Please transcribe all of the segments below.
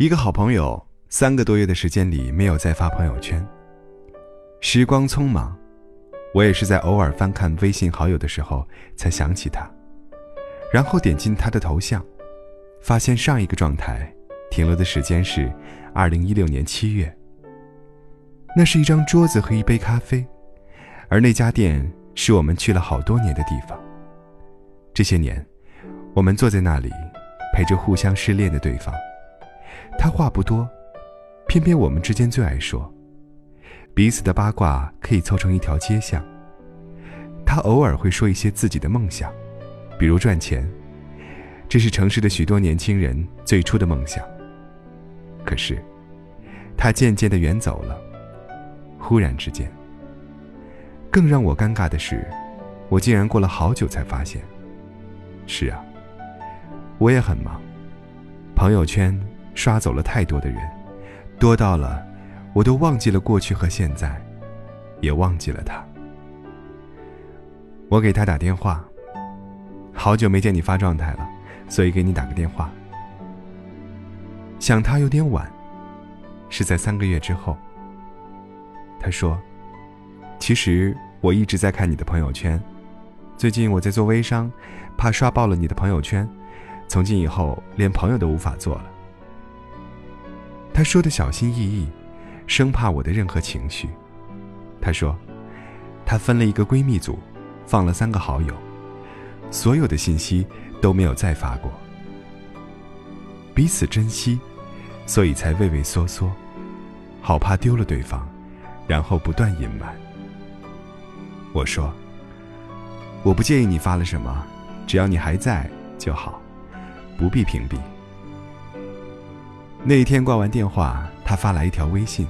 一个好朋友，三个多月的时间里没有再发朋友圈。时光匆忙，我也是在偶尔翻看微信好友的时候才想起他，然后点进他的头像，发现上一个状态停留的时间是二零一六年七月。那是一张桌子和一杯咖啡，而那家店是我们去了好多年的地方。这些年，我们坐在那里，陪着互相失恋的对方。他话不多，偏偏我们之间最爱说，彼此的八卦可以凑成一条街巷。他偶尔会说一些自己的梦想，比如赚钱，这是城市的许多年轻人最初的梦想。可是，他渐渐的远走了。忽然之间，更让我尴尬的是，我竟然过了好久才发现。是啊，我也很忙，朋友圈。刷走了太多的人，多到了，我都忘记了过去和现在，也忘记了他。我给他打电话，好久没见你发状态了，所以给你打个电话。想他有点晚，是在三个月之后。他说：“其实我一直在看你的朋友圈，最近我在做微商，怕刷爆了你的朋友圈，从今以后连朋友都无法做了。”他说的小心翼翼，生怕我的任何情绪。他说，他分了一个闺蜜组，放了三个好友，所有的信息都没有再发过。彼此珍惜，所以才畏畏缩缩，好怕丢了对方，然后不断隐瞒。我说，我不介意你发了什么，只要你还在就好，不必屏蔽。那一天挂完电话，他发来一条微信。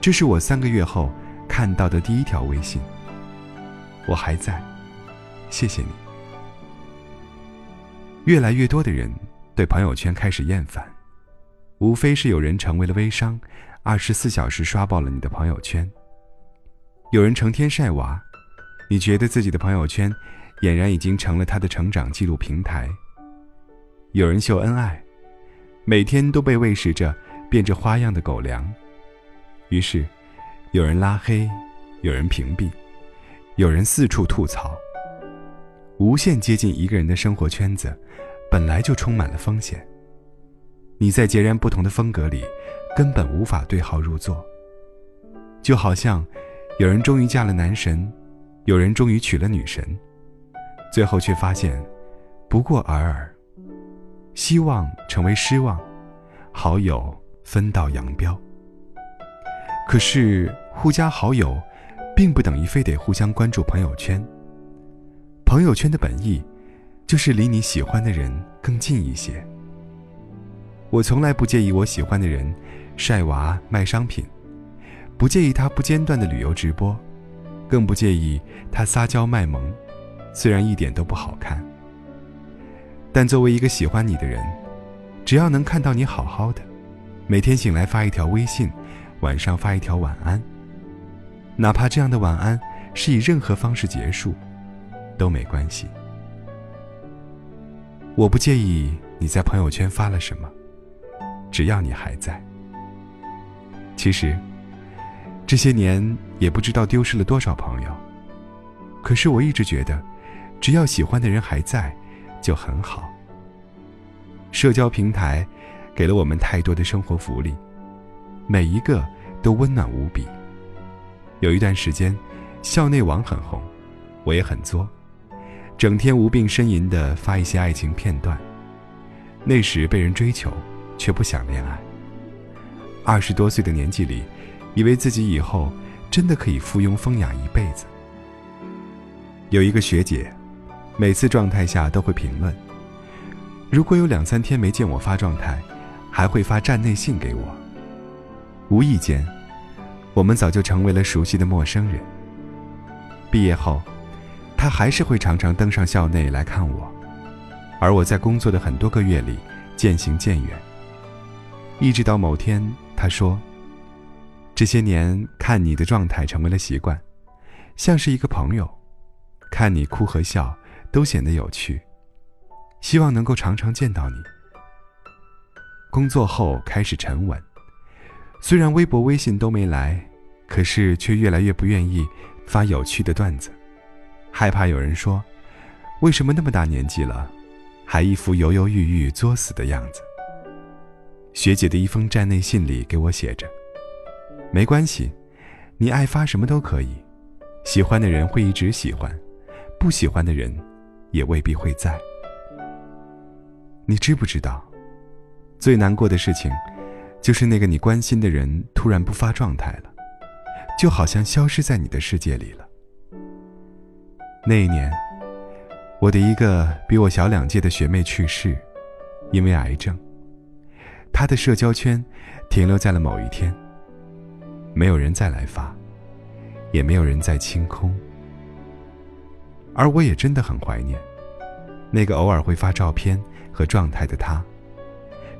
这是我三个月后看到的第一条微信。我还在，谢谢你。越来越多的人对朋友圈开始厌烦，无非是有人成为了微商，二十四小时刷爆了你的朋友圈；有人成天晒娃，你觉得自己的朋友圈俨然已经成了他的成长记录平台；有人秀恩爱。每天都被喂食着变着花样的狗粮，于是，有人拉黑，有人屏蔽，有人四处吐槽。无限接近一个人的生活圈子，本来就充满了风险。你在截然不同的风格里，根本无法对号入座。就好像，有人终于嫁了男神，有人终于娶了女神，最后却发现，不过尔尔。希望成为失望，好友分道扬镳。可是互加好友，并不等于非得互相关注朋友圈。朋友圈的本意，就是离你喜欢的人更近一些。我从来不介意我喜欢的人晒娃卖商品，不介意他不间断的旅游直播，更不介意他撒娇卖萌，虽然一点都不好看。但作为一个喜欢你的人，只要能看到你好好的，每天醒来发一条微信，晚上发一条晚安，哪怕这样的晚安是以任何方式结束，都没关系。我不介意你在朋友圈发了什么，只要你还在。其实，这些年也不知道丢失了多少朋友，可是我一直觉得，只要喜欢的人还在。就很好。社交平台给了我们太多的生活福利，每一个都温暖无比。有一段时间，校内网很红，我也很作，整天无病呻吟的发一些爱情片段。那时被人追求，却不想恋爱。二十多岁的年纪里，以为自己以后真的可以附庸风雅一辈子。有一个学姐。每次状态下都会评论。如果有两三天没见我发状态，还会发站内信给我。无意间，我们早就成为了熟悉的陌生人。毕业后，他还是会常常登上校内来看我，而我在工作的很多个月里渐行渐远。一直到某天，他说：“这些年看你的状态成为了习惯，像是一个朋友，看你哭和笑都显得有趣，希望能够常常见到你。”工作后开始沉稳，虽然微博、微信都没来，可是却越来越不愿意发有趣的段子，害怕有人说：“为什么那么大年纪了，还一副犹犹豫豫、作死的样子？”学姐的一封站内信里给我写着：“没关系，你爱发什么都可以，喜欢的人会一直喜欢，不喜欢的人也未必会在。你知不知道？”最难过的事情，就是那个你关心的人突然不发状态了，就好像消失在你的世界里了。那一年，我的一个比我小两届的学妹去世，因为癌症。她的社交圈停留在了某一天，没有人再来发，也没有人再清空。而我也真的很怀念，那个偶尔会发照片和状态的他。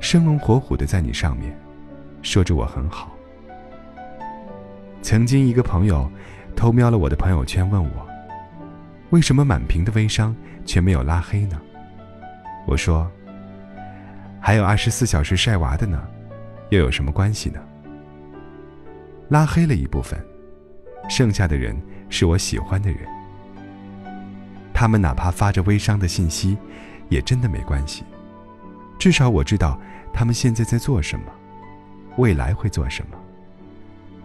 生龙活虎的在你上面，说着我很好。曾经一个朋友偷瞄了我的朋友圈，问我，为什么满屏的微商却没有拉黑呢？我说，还有二十四小时晒娃的呢，又有什么关系呢？拉黑了一部分，剩下的人是我喜欢的人，他们哪怕发着微商的信息，也真的没关系。至少我知道他们现在在做什么，未来会做什么。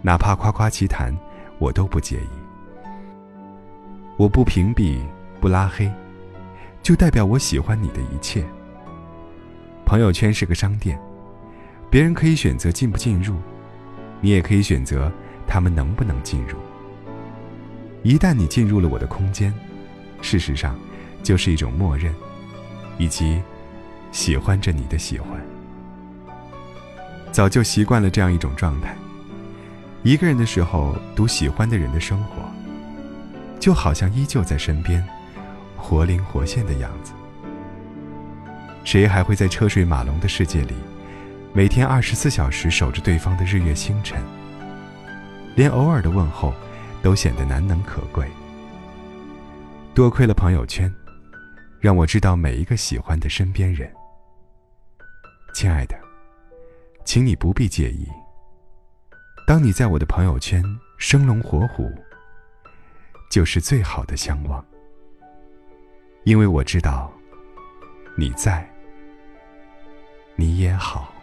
哪怕夸夸其谈，我都不介意。我不屏蔽，不拉黑，就代表我喜欢你的一切。朋友圈是个商店，别人可以选择进不进入，你也可以选择他们能不能进入。一旦你进入了我的空间，事实上就是一种默认，以及。喜欢着你的喜欢，早就习惯了这样一种状态。一个人的时候，读喜欢的人的生活，就好像依旧在身边，活灵活现的样子。谁还会在车水马龙的世界里，每天二十四小时守着对方的日月星辰？连偶尔的问候，都显得难能可贵。多亏了朋友圈，让我知道每一个喜欢的身边人。亲爱的，请你不必介意。当你在我的朋友圈生龙活虎，就是最好的相望。因为我知道，你在，你也好。